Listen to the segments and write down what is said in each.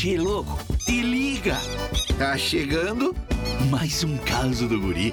Che, louco, te liga. Tá chegando mais um caso do guri.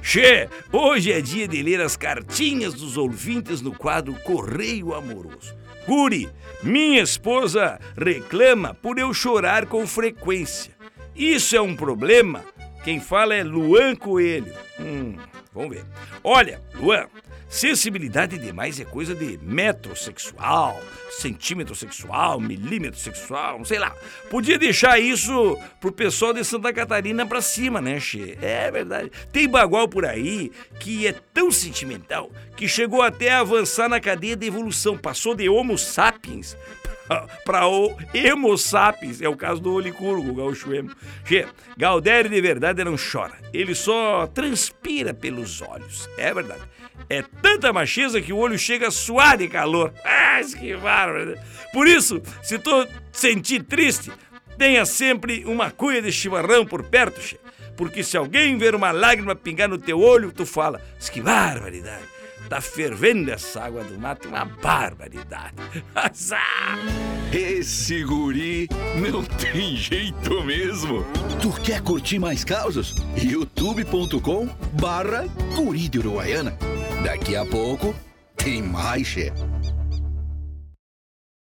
Che, hoje é dia de ler as cartinhas dos ouvintes no quadro Correio Amoroso. Guri, minha esposa reclama por eu chorar com frequência. Isso é um problema? Quem fala é Luan Coelho. Hum, vamos ver. Olha, Luan, sensibilidade demais é coisa de metrosexual, centímetro sexual, milímetro sexual, sei lá. Podia deixar isso pro pessoal de Santa Catarina pra cima, né, Che? É verdade. Tem bagual por aí que é tão sentimental que chegou até a avançar na cadeia de evolução, passou de Homo sapiens para o Emo sapiens, é o caso do Olicurgo, o gaúcho emo. Che, Galdério de verdade não chora, ele só transpira pelos olhos, é verdade. É tanta macheza que o olho chega a suar de calor. Ah, que bárbaro. Por isso, se tu sentir triste, tenha sempre uma cuia de chimarrão por perto, che. Porque se alguém ver uma lágrima pingar no teu olho, tu fala, que barbaridade. Tá fervendo essa água do mato, uma barbaridade. Esse guri não tem jeito mesmo. Tu quer curtir mais causas? youtube.com barra guri de Uruguaiana. Daqui a pouco tem mais, chefe.